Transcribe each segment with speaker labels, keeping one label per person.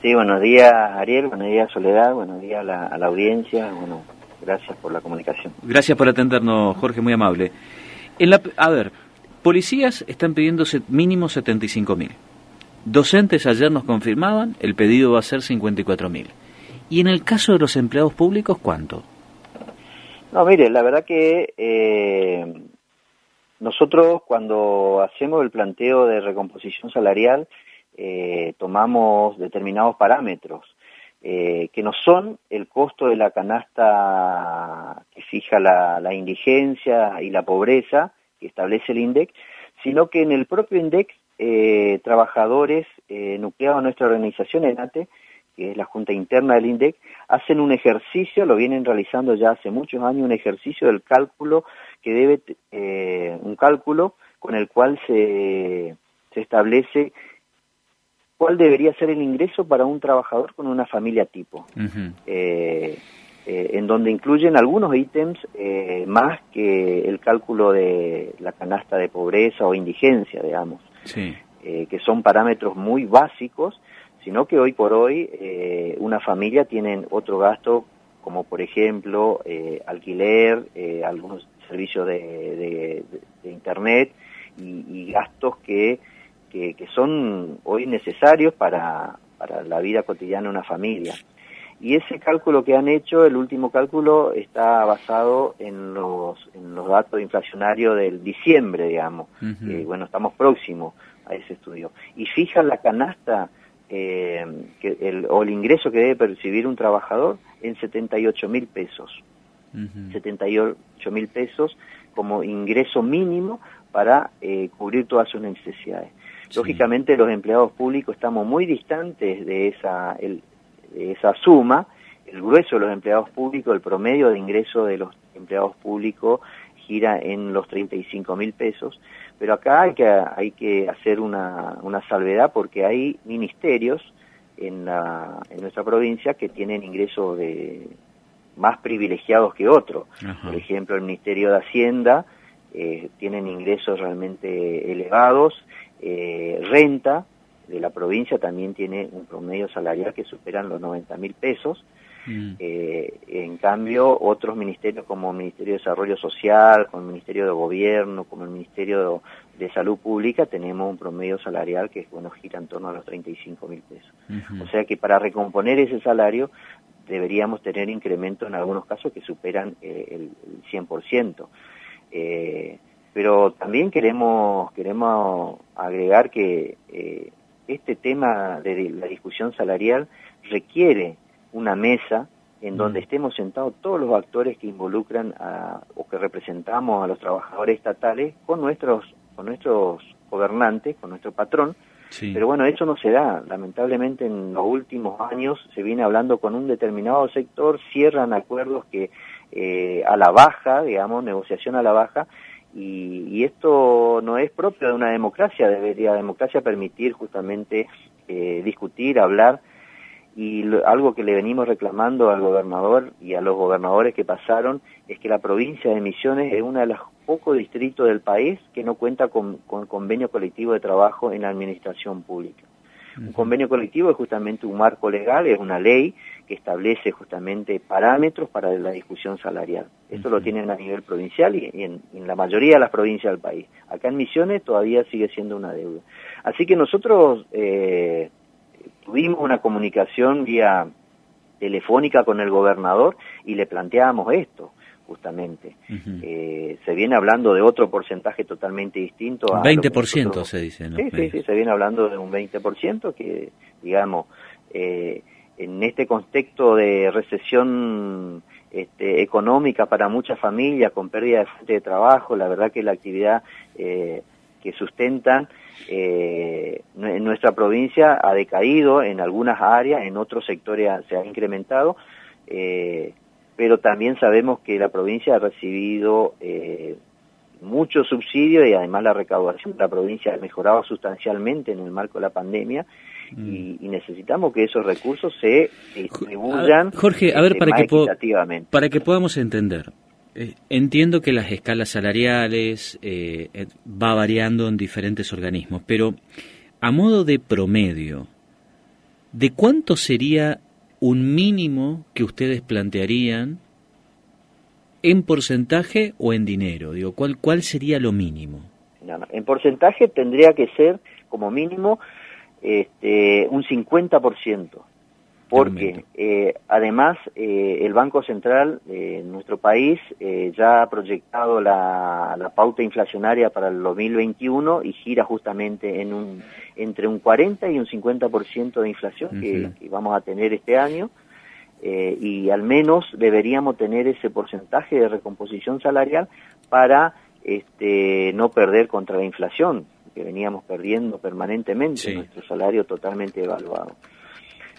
Speaker 1: Sí, buenos días Ariel, buenos días Soledad, buenos días a la, a la audiencia, bueno, gracias por la comunicación.
Speaker 2: Gracias por atendernos, Jorge, muy amable. En la, a ver, policías están pidiendo mínimo 75 mil. Docentes ayer nos confirmaban, el pedido va a ser 54 mil. ¿Y en el caso de los empleados públicos, cuánto?
Speaker 1: No, mire, la verdad que eh, nosotros cuando hacemos el planteo de recomposición salarial, eh, tomamos determinados parámetros eh, que no son el costo de la canasta que fija la, indigencia y la pobreza que establece el INDEC, sino que en el propio INDEC eh, trabajadores nucleados a nuestra organización ENATE, que es la junta interna del INDEC, hacen un ejercicio, lo vienen realizando ya hace muchos años, un ejercicio del cálculo que debe, un cálculo con el cual se, se establece cuál debería ser el ingreso para un trabajador con una familia tipo, eh, eh, en donde incluyen algunos ítems eh, más que el cálculo de la canasta de pobreza o indigencia, digamos, que son parámetros muy básicos, sino que hoy por hoy una familia tiene otro gasto como por ejemplo alquiler, algunos servicios de, internet y gastos que que, son hoy necesarios para, para la vida cotidiana de una familia. Y ese cálculo que han hecho, el último cálculo, está basado en los, en los datos inflacionarios del diciembre, digamos. bueno, estamos próximos a ese estudio. Y fijan la canasta eh, que el, o el ingreso que debe percibir un trabajador en 78 mil pesos. 78 mil pesos como ingreso mínimo para eh, cubrir todas sus necesidades. Lógicamente los empleados públicos estamos muy distantes de esa, esa suma. El grueso de los empleados públicos, el promedio de ingreso de los empleados públicos gira en los 35 mil pesos, pero acá hay que, hay que hacer una, una salvedad porque hay ministerios en, la, en nuestra provincia que tienen ingresos de, más privilegiados que otros. Por ejemplo, el Ministerio de Hacienda eh, tienen ingresos realmente elevados eh, renta de la provincia también tiene un promedio salarial que superan los 90 mil pesos. Mm. Eh, en cambio, otros ministerios como el Ministerio de Desarrollo Social, como el Ministerio de Gobierno, como el Ministerio de, Salud Pública, tenemos un promedio salarial que bueno, gira en torno a los 35 mil pesos. O sea que para recomponer ese salario deberíamos tener incrementos en algunos casos que superan eh, el, el 100%. Eh, pero también queremos queremos agregar que eh, este tema de la discusión salarial requiere una mesa en mm. donde estemos sentados todos los actores que involucran a, o que representamos a los trabajadores estatales con nuestros con nuestros gobernantes, con nuestro patrón. Pero bueno, eso no se da. Lamentablemente en los últimos años se viene hablando con un determinado sector, cierran acuerdos que eh, a la baja, digamos, negociación a la baja, y, esto no es propio de una democracia, debería la democracia permitir justamente eh, discutir, hablar, y algo que le venimos reclamando al gobernador y a los gobernadores que pasaron es que la provincia de Misiones es uno de los pocos distritos del país que no cuenta con, con convenio colectivo de trabajo en la administración pública. Un convenio colectivo es justamente un marco legal, es una ley que establece justamente parámetros para la discusión salarial. Esto lo tienen a nivel provincial y, en, la mayoría de las provincias del país. Acá en Misiones todavía sigue siendo una deuda. Así que nosotros eh, tuvimos una comunicación vía telefónica con el gobernador y le planteábamos esto justamente. Eh, se viene hablando de otro porcentaje totalmente distinto.
Speaker 2: A 20% se dice, ¿no?
Speaker 1: Sí, sí, sí, se viene hablando de un 20% que, digamos, eh, en este contexto de recesión este, económica para muchas familias con pérdida de fuente de trabajo, la verdad que la actividad eh, que sustentan en nuestra provincia ha decaído en algunas áreas, en otros sectores se ha incrementado. Eh, pero también sabemos que la provincia ha recibido eh, muchos subsidios y además la recaudación de la provincia ha mejorado sustancialmente en el marco de la pandemia mm. y, necesitamos que esos recursos se distribuyan
Speaker 2: Jorge, a ver, este, para, que para que podamos entender. Eh, entiendo que las escalas salariales eh, va variando en diferentes organismos, pero a modo de promedio, ¿de cuánto sería un mínimo que ustedes plantearían en porcentaje o en dinero? Digo, ¿cuál, cuál sería lo mínimo?
Speaker 1: En porcentaje tendría que ser como mínimo este, un 50%, porque eh, además eh, el Banco Central de nuestro país eh, ya ha proyectado la, la, pauta inflacionaria para el 2021 y gira justamente en un, entre un 40 y un 50% de inflación que, que, vamos a tener este año. Y al menos deberíamos tener ese porcentaje de recomposición salarial para este, no perder contra la inflación, que veníamos perdiendo permanentemente, nuestro salario totalmente evaluado.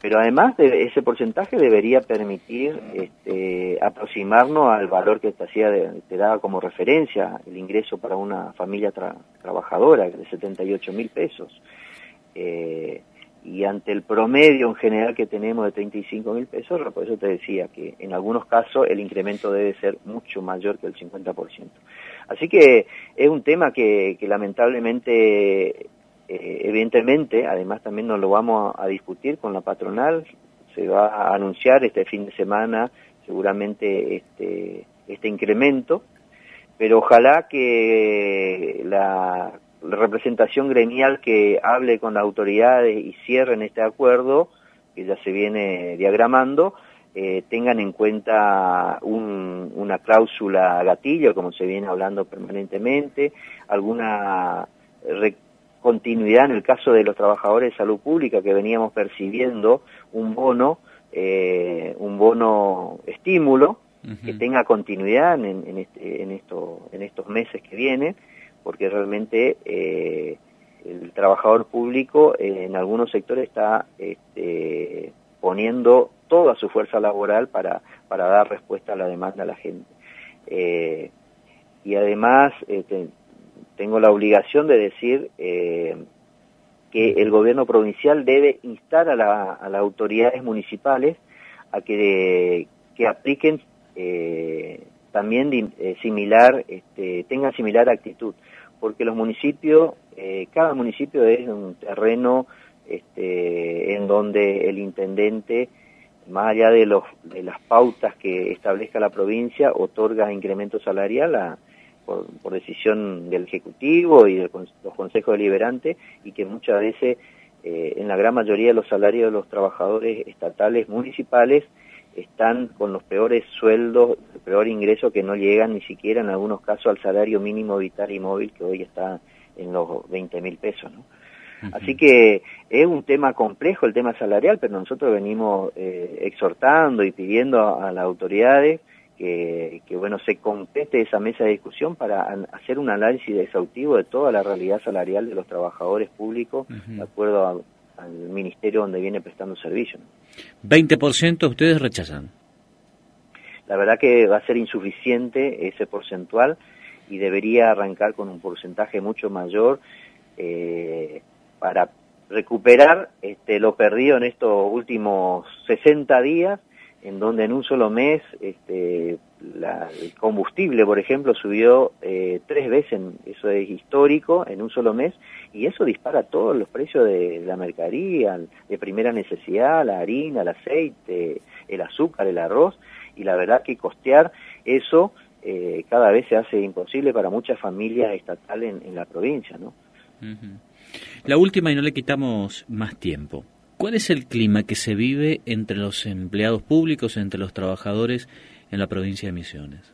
Speaker 1: Pero además de ese porcentaje debería permitir este, aproximarnos al valor que te, hacía te daba como referencia el ingreso para una familia trabajadora de 78 mil pesos. Eh, y ante el promedio en general que tenemos de 35 mil pesos, por eso te decía que en algunos casos el incremento debe ser mucho mayor que el 50%. Así que es un tema que, lamentablemente, eh, evidentemente, además también nos lo vamos a, discutir con la patronal, se va a anunciar este fin de semana seguramente este, este incremento, pero ojalá que la la representación gremial que hable con las autoridades y cierren este acuerdo, que ya se viene diagramando, eh, tengan en cuenta una cláusula gatillo, como se viene hablando permanentemente, alguna continuidad en el caso de los trabajadores de salud pública que veníamos percibiendo un bono, eh, un bono estímulo, que tenga continuidad en, en, este, en, esto, en estos meses que vienen porque realmente eh, el trabajador público eh, en algunos sectores está este, poniendo toda su fuerza laboral para, para dar respuesta a la demanda de la gente. Eh, y además tengo la obligación de decir que el gobierno provincial debe instar a, la, a las autoridades municipales a que, que apliquen también similar, este, tengan similar actitud porque los municipios, eh, cada municipio es un terreno este, en donde el intendente, más allá de, los, de las pautas que establezca la provincia, otorga incremento salarial por, decisión del Ejecutivo y de los consejos deliberantes y que muchas veces, eh, en la gran mayoría de los salarios de los trabajadores estatales municipales, están con los peores sueldos, el peor ingreso que no llegan ni siquiera en algunos casos al salario mínimo vital y móvil que hoy está en los 20 mil pesos. ¿no? Así que es un tema complejo el tema salarial, pero nosotros venimos eh, exhortando y pidiendo a, las autoridades que, que, bueno se complete esa mesa de discusión para hacer un análisis exhaustivo de toda la realidad salarial de los trabajadores públicos de acuerdo a, al ministerio donde viene prestando servicio.
Speaker 2: 20% ustedes rechazan.
Speaker 1: La verdad que va a ser insuficiente ese porcentual y debería arrancar con un porcentaje mucho mayor eh, para recuperar este, lo perdido en estos últimos 60 días, en donde en un solo mes este, el combustible, por ejemplo, subió eh, tres veces, eso es histórico, en un solo mes, y eso dispara todos los precios de la mercadería, de primera necesidad, la harina, el aceite, el azúcar, el arroz, y la verdad que costear eso eh, cada vez se hace imposible para muchas familias estatales en, la provincia, ¿no?
Speaker 2: La última y no le quitamos más tiempo. ¿Cuál es el clima que se vive entre los empleados públicos, entre los trabajadores en la provincia de Misiones?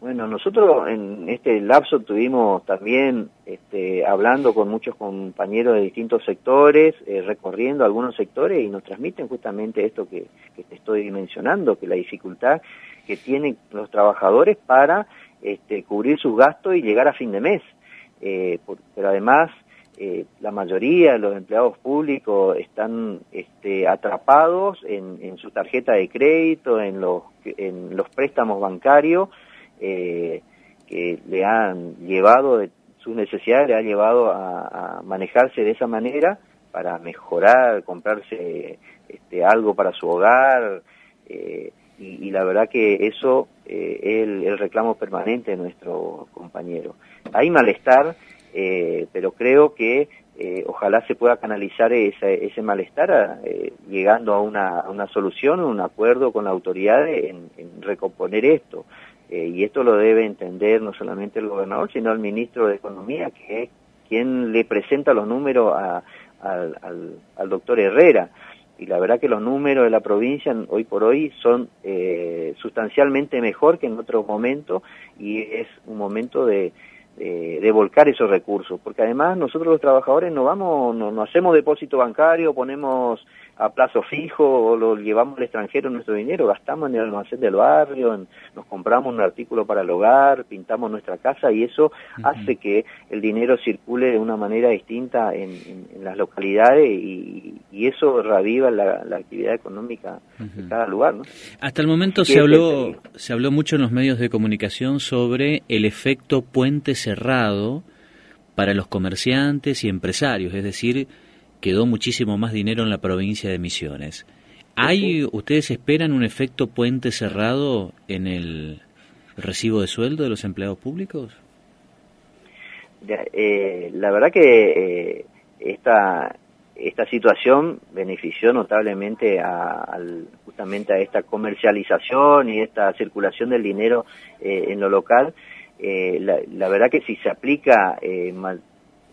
Speaker 1: Bueno, nosotros en este lapso tuvimos también este, hablando con muchos compañeros de distintos sectores, eh, recorriendo algunos sectores y nos transmiten justamente esto que, te estoy mencionando, que la dificultad que tienen los trabajadores para este, cubrir sus gastos y llegar a fin de mes. Eh, pero además eh, la mayoría de los empleados públicos están este, atrapados en, su tarjeta de crédito, en los, en los préstamos bancarios, eh, que le han llevado, de, sus necesidades le han llevado a, manejarse de esa manera para mejorar, comprarse este, algo para su hogar, eh, y, la verdad que eso es el, el reclamo permanente de nuestros compañeros. Hay malestar eh, pero creo que eh, ojalá se pueda canalizar ese, ese malestar eh, llegando a una, a una solución, un acuerdo con la autoridad en, recomponer esto. Eh, y esto lo debe entender no solamente el gobernador, sino el ministro de Economía, que es quien le presenta los números al, al, doctor Herrera. Y la verdad que los números de la provincia hoy por hoy son sustancialmente mejor que en otro momento y es un momento de, de volcar esos recursos, porque además nosotros los trabajadores no vamos, no, no hacemos depósito bancario, ponemos a plazo fijo o lo llevamos al extranjero nuestro dinero, gastamos en el almacén del barrio, nos compramos un artículo para el hogar, pintamos nuestra casa y eso hace que el dinero circule de una manera distinta en, las localidades y, eso reviva la, actividad económica de cada lugar. ¿no?
Speaker 2: Hasta el momento se habló, se habló mucho en los medios de comunicación sobre el efecto puente cerrado para los comerciantes y empresarios, es decir, quedó muchísimo más dinero en la provincia de Misiones. ¿Hay, ustedes esperan un efecto puente cerrado en el recibo de sueldo de los empleados públicos?
Speaker 1: Eh, la verdad que eh, esta, esta situación benefició notablemente a, justamente a esta comercialización y esta circulación del dinero eh, en lo local. La, la, verdad que si se aplica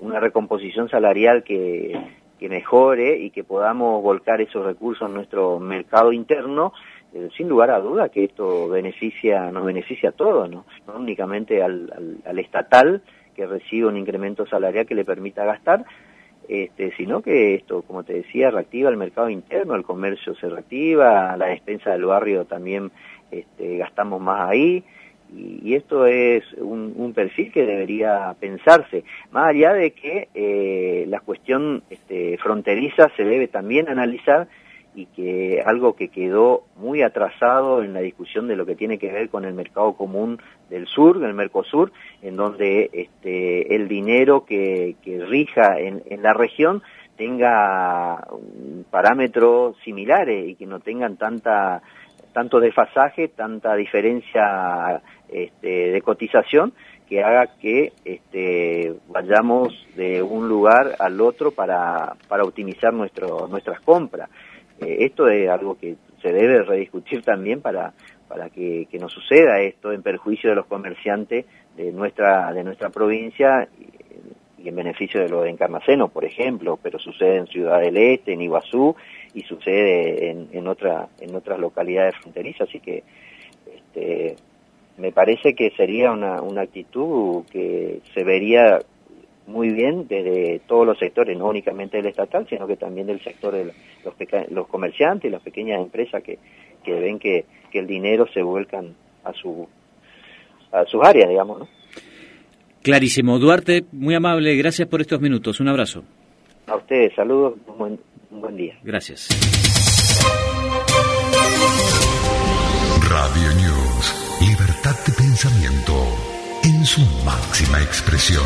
Speaker 1: una recomposición salarial que que mejore y que podamos volcar esos recursos en nuestro mercado interno, eh, sin lugar a duda que esto beneficia, nos beneficia a todos, no, no únicamente al, al, estatal que recibe un incremento salarial que le permita gastar, este, sino que esto, como te decía, reactiva el mercado interno, el comercio se reactiva, la despensa del barrio también este, gastamos más ahí, y, esto es un, perfil que debería pensarse, más allá de que eh, la cuestión este, fronteriza se debe también analizar y que algo que quedó muy atrasado en la discusión de lo que tiene que ver con el mercado común del sur, el Mercosur, en donde este, el dinero que, rija en, en la región tenga parámetros similares y que no tengan tanta tanto desfasaje, tanta diferencia este, de cotización que haga que este, vayamos de un lugar al otro para, para optimizar nuestro, nuestras compras. Eh, esto es algo que se debe rediscutir también para, para que, que no suceda esto en perjuicio de los comerciantes de nuestra, de nuestra provincia y en beneficio de los de Encarnaceno, por ejemplo, pero sucede en Ciudad del Este, en Iguazú y sucede en, en, otra, en otras localidades fronterizas, así que este, me parece que sería una, una actitud que se vería muy bien desde todos los sectores, no únicamente del estatal, sino que también del sector de los, los comerciantes y las pequeñas empresas que, que ven que, que el dinero se vuelcan a su a sus áreas, digamos, ¿no?
Speaker 2: Clarísimo. Duarte, muy amable, gracias por estos minutos. Un abrazo.
Speaker 1: A ustedes, saludos, un buen, un buen día.
Speaker 2: Gracias.
Speaker 3: Radio News, libertad de pensamiento en su máxima expresión.